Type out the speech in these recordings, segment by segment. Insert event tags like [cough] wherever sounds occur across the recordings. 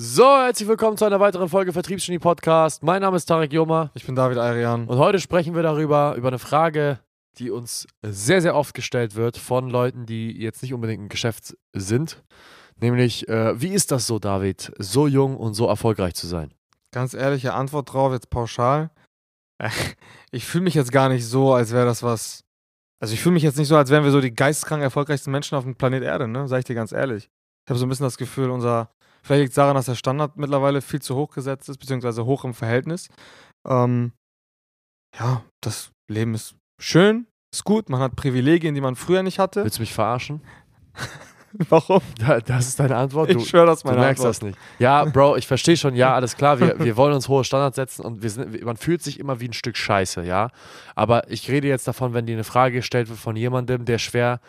So, herzlich willkommen zu einer weiteren Folge Vertriebsgenie Podcast. Mein Name ist Tarek Joma Ich bin David Arian. und heute sprechen wir darüber, über eine Frage, die uns sehr, sehr oft gestellt wird von Leuten, die jetzt nicht unbedingt im Geschäft sind. Nämlich, äh, wie ist das so, David, so jung und so erfolgreich zu sein? Ganz ehrliche Antwort drauf, jetzt pauschal. [laughs] Ich fühle mich jetzt gar nicht so, als wäre das was. Also ich fühle mich jetzt nicht so, als wären wir so die geisteskrank erfolgreichsten Menschen auf dem Planet Erde, ne? Sag ich dir ganz ehrlich. Ich habe so ein bisschen das Gefühl, unser. Vielleicht liegt es daran, dass der Standard mittlerweile viel zu hoch gesetzt ist, beziehungsweise hoch im Verhältnis. Ähm, ja, das Leben ist schön, ist gut, man hat Privilegien, die man früher nicht hatte. Willst du mich verarschen? [laughs] Warum? Da- Das ist deine Antwort? Du, Ich schwöre, das ist du meine merkst Antwort. das nicht. Ja, Bro, ich verstehe schon. Ja, [laughs] alles klar. Wir, wir wollen uns hohe Standards setzen und wir sind, man fühlt sich immer wie ein Stück Scheiße, ja. Aber ich rede jetzt davon, wenn dir eine Frage gestellt wird von jemandem, der schwer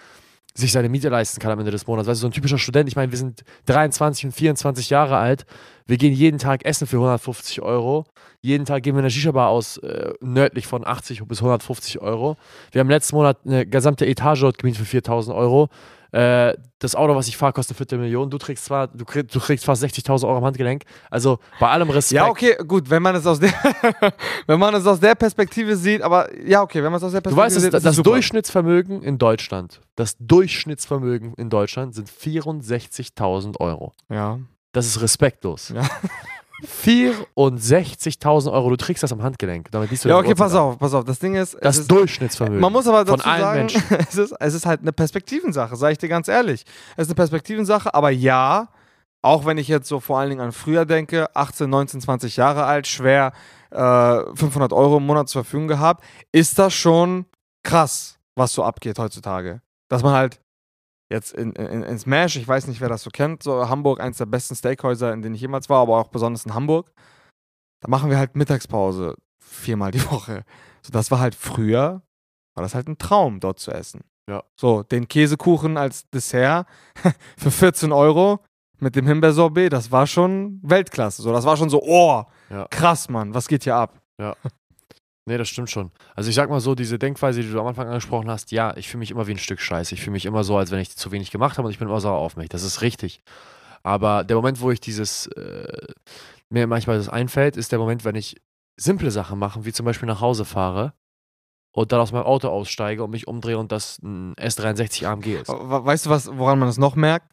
sich seine Miete leisten kann am Ende des Monats. Weißt du, so ein typischer Student, ich meine, wir sind 23 und 24 Jahre alt. Wir gehen jeden Tag essen für 150 Euro. Jeden Tag gehen wir in der Shisha-Bar aus, äh, nördlich von 80 bis 150 Euro. Wir haben letzten Monat eine gesamte Etage dort gemietet für 4000 Euro. Äh, das Auto, was ich fahre, kostet eine Viertelmillion. Du trägst zwar, du, krieg, du kriegst fast 60.000 Euro am Handgelenk. Also bei allem Respekt. Ja, okay, gut, wenn man es aus der, [laughs] wenn man es aus der Perspektive sieht, aber ja, okay, wenn man es aus der Du Perspektive weißt, das, sieht, das, ist das super. Durchschnittsvermögen in Deutschland, das Durchschnittsvermögen in Deutschland sind 64.000 Euro. Ja. Das ist respektlos. Ja. 64.000 Euro, du trägst das am Handgelenk. Damit liest du Ja, okay, pass auf, pass auf. Das Ding ist, Das ist Durchschnittsvermögen. man muss aber von dazu allen sagen, Menschen. [laughs] es ist, es ist halt eine Perspektivensache, sage ich dir ganz ehrlich. Es ist eine Perspektivensache, aber ja, auch wenn ich jetzt so vor allen Dingen an früher denke, 18, 19, 20 Jahre alt, schwer äh, 500 Euro im Monat zur Verfügung gehabt, ist das schon krass, was so abgeht heutzutage. Dass man halt jetzt in, in, in Smash, ich weiß nicht, wer das so kennt, so Hamburg, eins der besten Steakhäuser, in denen ich jemals war, aber auch besonders in Hamburg. Da machen wir halt Mittagspause viermal die Woche. So, das war halt früher, war das halt ein Traum, dort zu essen. Ja. So, den Käsekuchen als Dessert [laughs] für 14 Euro mit dem Himbeersorbet, das war schon Weltklasse. So, das war schon so, oh, Ja. krass, Mann, was geht hier ab? [laughs] Nee, das stimmt schon. Also ich sag mal so, diese Denkweise, die du am Anfang angesprochen hast, ja, ich fühle mich immer wie ein Stück Scheiße. Ich fühle mich immer so, als wenn ich zu wenig gemacht habe und ich bin immer sauer auf mich. Das ist richtig. Aber der Moment, wo ich dieses, äh, mir manchmal das einfällt, ist der Moment, wenn ich simple Sachen mache, wie zum Beispiel nach Hause fahre und dann aus meinem Auto aussteige und mich umdrehe und das ein S63 AMG ist. We- Weißt du, was, woran man das noch merkt?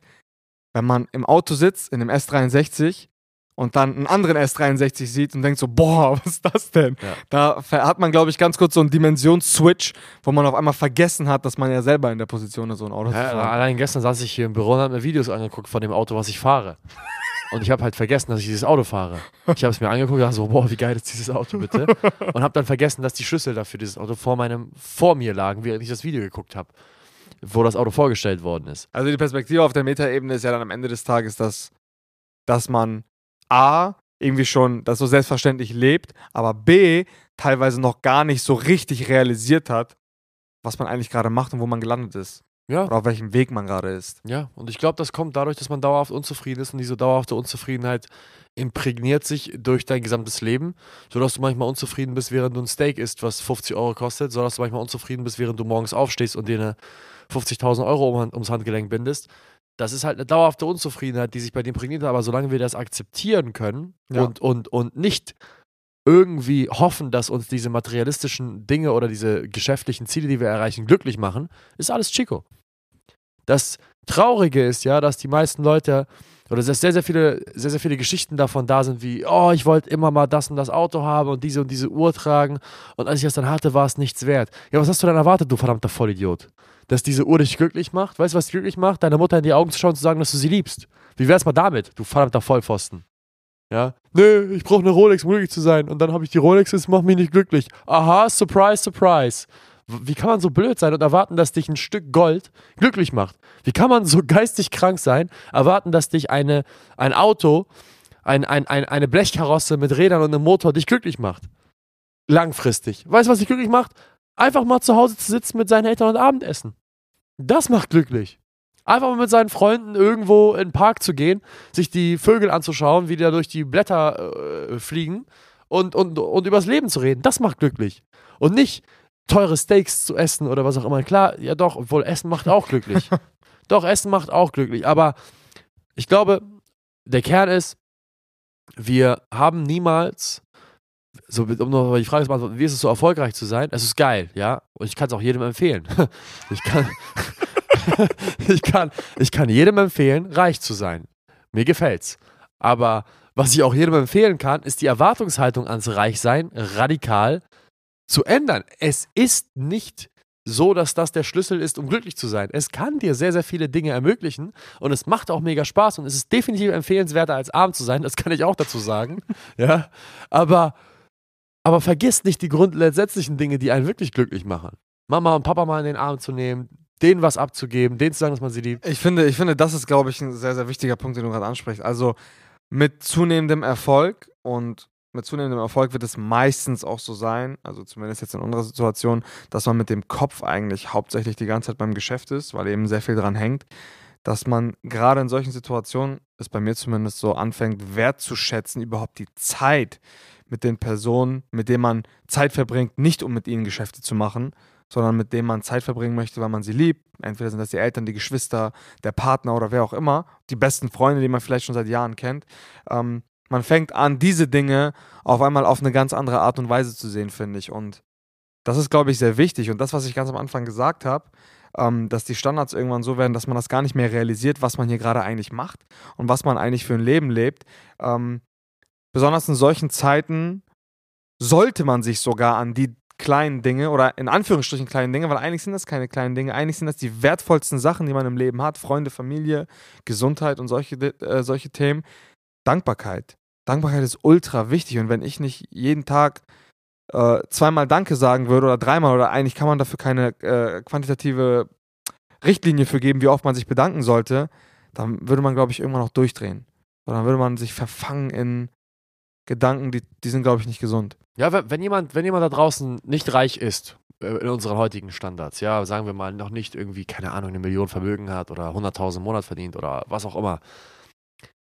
Wenn man im Auto sitzt, in einem S63 und dann einen anderen S63 sieht und denkt so, boah, [laughs] was ist das denn? Ja. Da hat man, glaube ich, ganz kurz so einen Dimensionsswitch, wo man auf einmal vergessen hat, dass man ja selber in der Position ist, so ein Auto zu Ja, fahren. allein gestern saß ich hier im Büro und habe mir Videos angeguckt von dem Auto, was ich fahre. Und ich habe halt vergessen, dass ich dieses Auto fahre. Ich habe es mir angeguckt und dachte so, boah, wie geil ist dieses Auto bitte? Und habe dann vergessen, dass die Schlüssel dafür dieses Auto vor meinem, vor mir lagen, während ich das Video geguckt habe, wo das Auto vorgestellt worden ist. Also die Perspektive auf der Metaebene ist ja dann am Ende des Tages, dass, dass man A, irgendwie schon das so selbstverständlich lebt, aber B, teilweise noch gar nicht so richtig realisiert hat, was man eigentlich gerade macht und wo man gelandet ist. Ja, Oder auf welchem Weg man gerade ist. ja. Und ich glaube, das kommt dadurch, dass man dauerhaft unzufrieden ist und diese dauerhafte Unzufriedenheit imprägniert sich durch dein gesamtes Leben, sodass du manchmal unzufrieden bist, während du ein Steak isst, was 50 Euro kostet, sodass du manchmal unzufrieden bist, während du morgens aufstehst und dir eine 50.000 Euro um, ums Handgelenk bindest. Das ist halt eine dauerhafte Unzufriedenheit, die sich bei dir imprägniert hat, aber solange wir das akzeptieren können Ja. und, und, und nicht irgendwie hoffen, dass uns diese materialistischen Dinge oder diese geschäftlichen Ziele, die wir erreichen, glücklich machen, ist alles Chico. Das Traurige ist ja, dass die meisten Leute oder dass sehr, sehr viele, sehr, sehr viele Geschichten davon da sind, wie, oh, ich wollte immer mal das und das Auto haben und diese und diese Uhr tragen und als ich das dann hatte, war es nichts wert. Ja, was hast du denn erwartet, du verdammter Vollidiot? Dass diese Uhr dich glücklich macht? Weißt du, was dich glücklich macht? Deiner Mutter in die Augen zu schauen und zu sagen, dass du sie liebst. Wie wär's mal damit, du verdammter Vollpfosten? Ja? Nö, ich brauche eine Rolex, um glücklich zu sein. Und dann habe ich die Rolex, das macht mich nicht glücklich. Aha, surprise, surprise. Wie kann man so blöd sein und erwarten, dass dich ein Stück Gold glücklich macht? Wie kann man so [laughs] geistig krank sein, erwarten, dass dich eine, ein Auto, ein, ein, ein, eine Blechkarosse mit Rädern und einem Motor dich glücklich macht? Langfristig. Weißt du, was dich glücklich macht? Einfach mal zu Hause zu sitzen mit seinen Eltern und Abendessen. Das macht glücklich. Einfach mal mit seinen Freunden irgendwo in den Park zu gehen, sich die Vögel anzuschauen, wie die da durch die Blätter äh, fliegen und, und, und übers Leben zu reden. Das macht glücklich. Und nicht teure Steaks zu essen oder was auch immer. Klar, ja doch, obwohl Essen macht auch glücklich. [laughs] doch, Essen macht auch glücklich. Aber ich glaube, der Kern ist, wir haben niemals, so, um noch die Frage zu beantworten, wie ist es so erfolgreich zu sein? Es ist geil, ja. Und ich kann es auch jedem empfehlen. [laughs] Ich kann, [laughs] ich, kann, ich kann jedem empfehlen, reich zu sein. Mir gefällt's. Aber was ich auch jedem empfehlen kann, ist die Erwartungshaltung ans Reichsein radikal zu ändern. Es ist nicht so, dass das der Schlüssel ist, um glücklich zu sein. Es kann dir sehr, sehr viele Dinge ermöglichen und es macht auch mega Spaß und es ist definitiv empfehlenswerter, als arm zu sein. Das kann ich auch dazu sagen. [laughs] ja, aber, aber vergiss nicht die grundsätzlichen Dinge, die einen wirklich glücklich machen. Mama und Papa mal in den Arm zu nehmen, denen was abzugeben, denen zu sagen, dass man sie liebt. Ich finde, ich finde, das ist, glaube ich, ein sehr, sehr wichtiger Punkt, den du gerade ansprichst. Also mit zunehmendem Erfolg und mit zunehmendem Erfolg wird es meistens auch so sein, also zumindest jetzt in unserer Situation, dass man mit dem Kopf eigentlich hauptsächlich die ganze Zeit beim Geschäft ist, weil eben sehr viel dran hängt, dass man gerade in solchen Situationen, ist bei mir zumindest so, anfängt wertzuschätzen, überhaupt die Zeit mit den Personen, mit denen man Zeit verbringt, nicht um mit ihnen Geschäfte zu machen, sondern mit denen man Zeit verbringen möchte, weil man sie liebt. Entweder sind das die Eltern, die Geschwister, der Partner oder wer auch immer, die besten Freunde, die man vielleicht schon seit Jahren kennt. Ähm, man fängt an, diese Dinge auf einmal auf eine ganz andere Art und Weise zu sehen, finde ich. Und das ist, glaube ich, sehr wichtig. Und das, was ich ganz am Anfang gesagt habe, ähm, dass die Standards irgendwann so werden, dass man das gar nicht mehr realisiert, was man hier gerade eigentlich macht und was man eigentlich für ein Leben lebt. Ähm, besonders in solchen Zeiten sollte man sich sogar an die kleinen Dinge oder in Anführungsstrichen kleinen Dinge, weil eigentlich sind das keine kleinen Dinge, eigentlich sind das die wertvollsten Sachen, die man im Leben hat. Freunde, Familie, Gesundheit und solche, äh, solche Themen. Dankbarkeit. Dankbarkeit ist ultra wichtig und wenn ich nicht jeden Tag äh, zweimal Danke sagen würde oder dreimal oder eigentlich kann man dafür keine äh, quantitative Richtlinie für geben, wie oft man sich bedanken sollte, dann würde man, glaube ich, irgendwann noch durchdrehen. Oder dann würde man sich verfangen in Gedanken, die, die sind, glaube ich, nicht gesund. Ja, wenn jemand, wenn jemand da draußen nicht reich ist, äh, in unseren heutigen Standards, ja, sagen wir mal, noch nicht irgendwie, keine Ahnung, eine Million Vermögen hat oder 100.000 im Monat verdient oder was auch immer,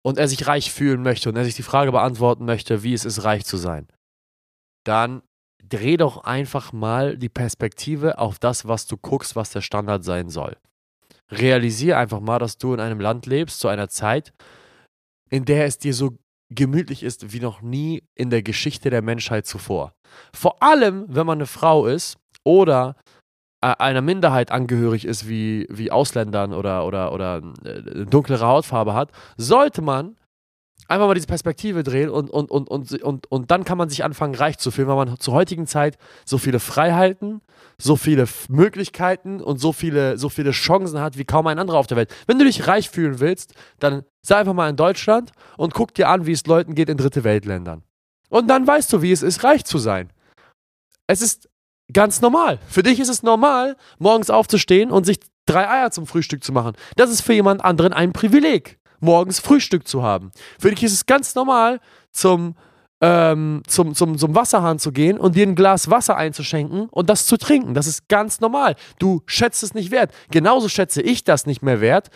und er sich reich fühlen möchte und er sich die Frage beantworten möchte, wie es ist, reich zu sein, dann dreh doch einfach mal die Perspektive auf das, was du guckst, was der Standard sein soll. Realisier einfach mal, dass du in einem Land lebst, zu einer Zeit, in der es dir so gemütlich ist wie noch nie in der Geschichte der Menschheit zuvor. Vor allem, wenn man eine Frau ist oder einer Minderheit angehörig ist, wie, wie Ausländern oder, oder, oder äh, dunklere Hautfarbe hat, sollte man einfach mal diese Perspektive drehen und, und, und, und, und, und dann kann man sich anfangen, reich zu fühlen, weil man zur heutigen Zeit so viele Freiheiten, so viele Möglichkeiten und so viele, so viele Chancen hat wie kaum ein anderer auf der Welt. Wenn du dich reich fühlen willst, dann sei einfach mal in Deutschland und guck dir an, wie es Leuten geht in dritte Weltländern. Und dann weißt du, wie es ist, reich zu sein. Es ist ganz normal. Für dich ist es normal, morgens aufzustehen und sich drei Eier zum Frühstück zu machen. Das ist für jemand anderen ein Privileg, morgens Frühstück zu haben. Für dich ist es ganz normal, zum, ähm, zum, zum, zum Wasserhahn zu gehen und dir ein Glas Wasser einzuschenken und das zu trinken. Das ist ganz normal. Du schätzt es nicht wert. Genauso schätze ich das nicht mehr wert,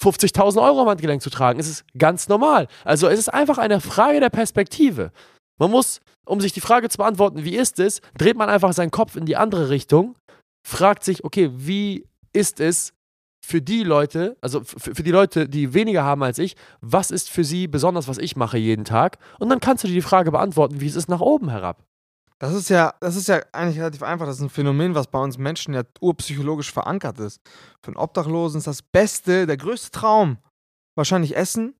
50.000 Euro am Handgelenk zu tragen. Es ist ganz normal. Also es ist einfach eine Frage der Perspektive. Man muss, um sich die Frage zu beantworten, wie ist es, dreht man einfach seinen Kopf in die andere Richtung, fragt sich, okay, wie ist es für die Leute, also für die Leute, die weniger haben als ich, was ist für sie besonders, was ich mache jeden Tag? Und dann kannst du dir die Frage beantworten, wie es ist nach oben herab. Das ist ja, das ist ja eigentlich relativ einfach. Das ist ein Phänomen, was bei uns Menschen ja urpsychologisch verankert ist. Für einen Obdachlosen ist das Beste, der größte Traum wahrscheinlich Essen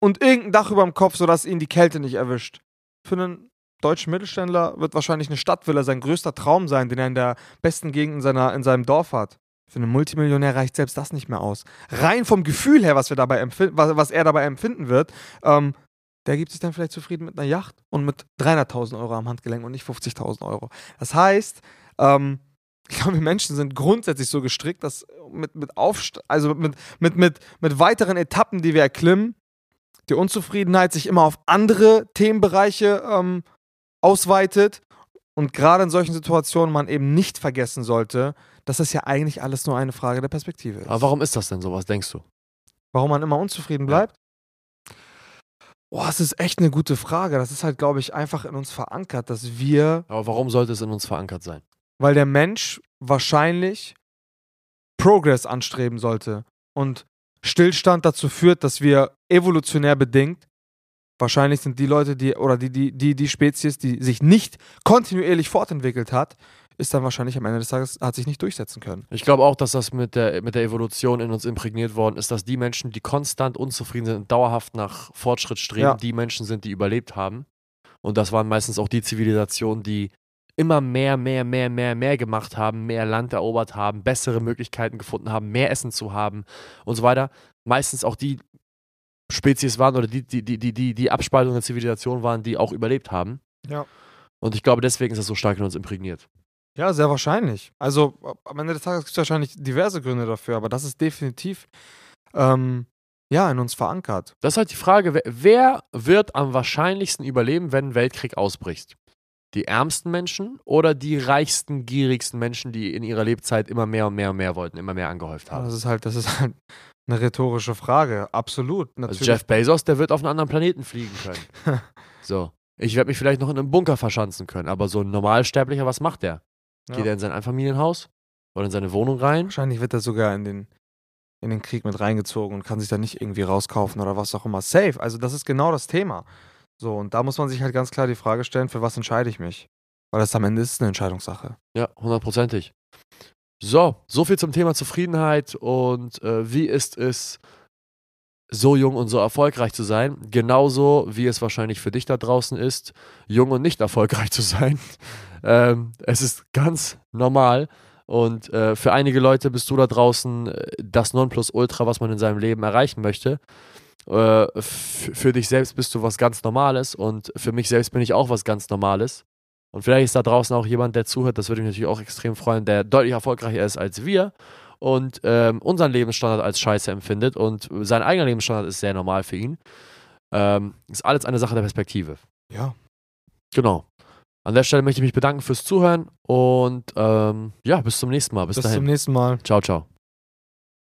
und irgendein Dach über dem Kopf, sodass ihn die Kälte nicht erwischt für einen deutschen Mittelständler wird wahrscheinlich eine Stadtvilla sein größter Traum sein, den er in der besten Gegend in, seiner, in seinem Dorf hat. Für einen Multimillionär reicht selbst das nicht mehr aus. Rein vom Gefühl her, was, wir dabei was, was er dabei empfinden wird, ähm, der gibt sich dann vielleicht zufrieden mit einer Yacht und mit 300.000 Euro am Handgelenk und nicht 50.000 Euro. Das heißt, ähm, [laughs] ich glaube, wir Menschen sind grundsätzlich so gestrickt, dass mit, mit, Aufst also mit, mit, mit, mit weiteren Etappen, die wir erklimmen, die Unzufriedenheit sich immer auf andere Themenbereiche ähm, ausweitet und gerade in solchen Situationen man eben nicht vergessen sollte, dass das ja eigentlich alles nur eine Frage der Perspektive ist. Aber warum ist das denn so? Was denkst du? Warum man immer unzufrieden bleibt? Boah, das ist echt eine gute Frage. Das ist halt, glaube ich, einfach in uns verankert, dass wir. Aber warum sollte es in uns verankert sein? Weil der Mensch wahrscheinlich Progress anstreben sollte. Und Stillstand dazu führt, dass wir evolutionär bedingt wahrscheinlich sind die Leute, die, oder die, die, die, die Spezies, die sich nicht kontinuierlich fortentwickelt hat, ist dann wahrscheinlich am Ende des Tages, hat sich nicht durchsetzen können. Ich glaube auch, dass das mit der, mit der Evolution in uns imprägniert worden ist, dass die Menschen, die konstant unzufrieden sind und dauerhaft nach Fortschritt streben, Ja. die Menschen sind, die überlebt haben. Und das waren meistens auch die Zivilisationen, die immer mehr, mehr, mehr, mehr, mehr gemacht haben, mehr Land erobert haben, bessere Möglichkeiten gefunden haben, mehr Essen zu haben und so weiter. Meistens auch die Spezies waren oder die, die, die, die, die, Abspaltung der Zivilisation waren, die auch überlebt haben. Ja. Und ich glaube, deswegen ist das so stark in uns imprägniert. Ja, sehr wahrscheinlich. Also am Ende des Tages gibt es wahrscheinlich diverse Gründe dafür, aber das ist definitiv ähm, ja in uns verankert. Das ist halt die Frage, wer, wer wird am wahrscheinlichsten überleben, wenn ein Weltkrieg ausbricht? Die ärmsten Menschen oder die reichsten, gierigsten Menschen, die in ihrer Lebzeit immer mehr und mehr und mehr wollten, immer mehr angehäuft Ja, haben? das ist halt, das ist halt eine rhetorische Frage. Absolut. Also Natürlich. Jeff Bezos, der wird auf einen anderen Planeten fliegen können. [laughs] so. Ich werde mich vielleicht noch in einem Bunker verschanzen können, aber so ein Normalsterblicher, was macht der? Ja. Geht er in sein Einfamilienhaus? Oder in seine Wohnung rein? Wahrscheinlich wird er sogar in den, in den Krieg mit reingezogen und kann sich da nicht irgendwie rauskaufen oder was auch immer. Safe. Also das ist genau das Thema. So, und da muss man sich halt ganz klar die Frage stellen, für was entscheide ich mich? Weil das am Ende ist eine Entscheidungssache. Ja, hundertprozentig. So, so viel zum Thema Zufriedenheit und äh, wie ist es, so jung und so erfolgreich zu sein. Genauso wie es wahrscheinlich für dich da draußen ist, jung und nicht erfolgreich zu sein. [laughs] ähm, es ist ganz normal. Und äh, für einige Leute bist du da draußen äh, das Nonplusultra, was man in seinem Leben erreichen möchte. Äh, für dich selbst bist du was ganz Normales und für mich selbst bin ich auch was ganz Normales. Und vielleicht ist da draußen auch jemand, der zuhört, das würde mich natürlich auch extrem freuen, der deutlich erfolgreicher ist als wir und ähm, unseren Lebensstandard als scheiße empfindet und sein eigener Lebensstandard ist sehr normal für ihn. Ähm, ist alles eine Sache der Perspektive. Ja. Genau. An der Stelle möchte ich mich bedanken fürs Zuhören und ähm, ja, bis zum nächsten Mal. Bis, Bis dahin. zum nächsten Mal. ciao, ciao.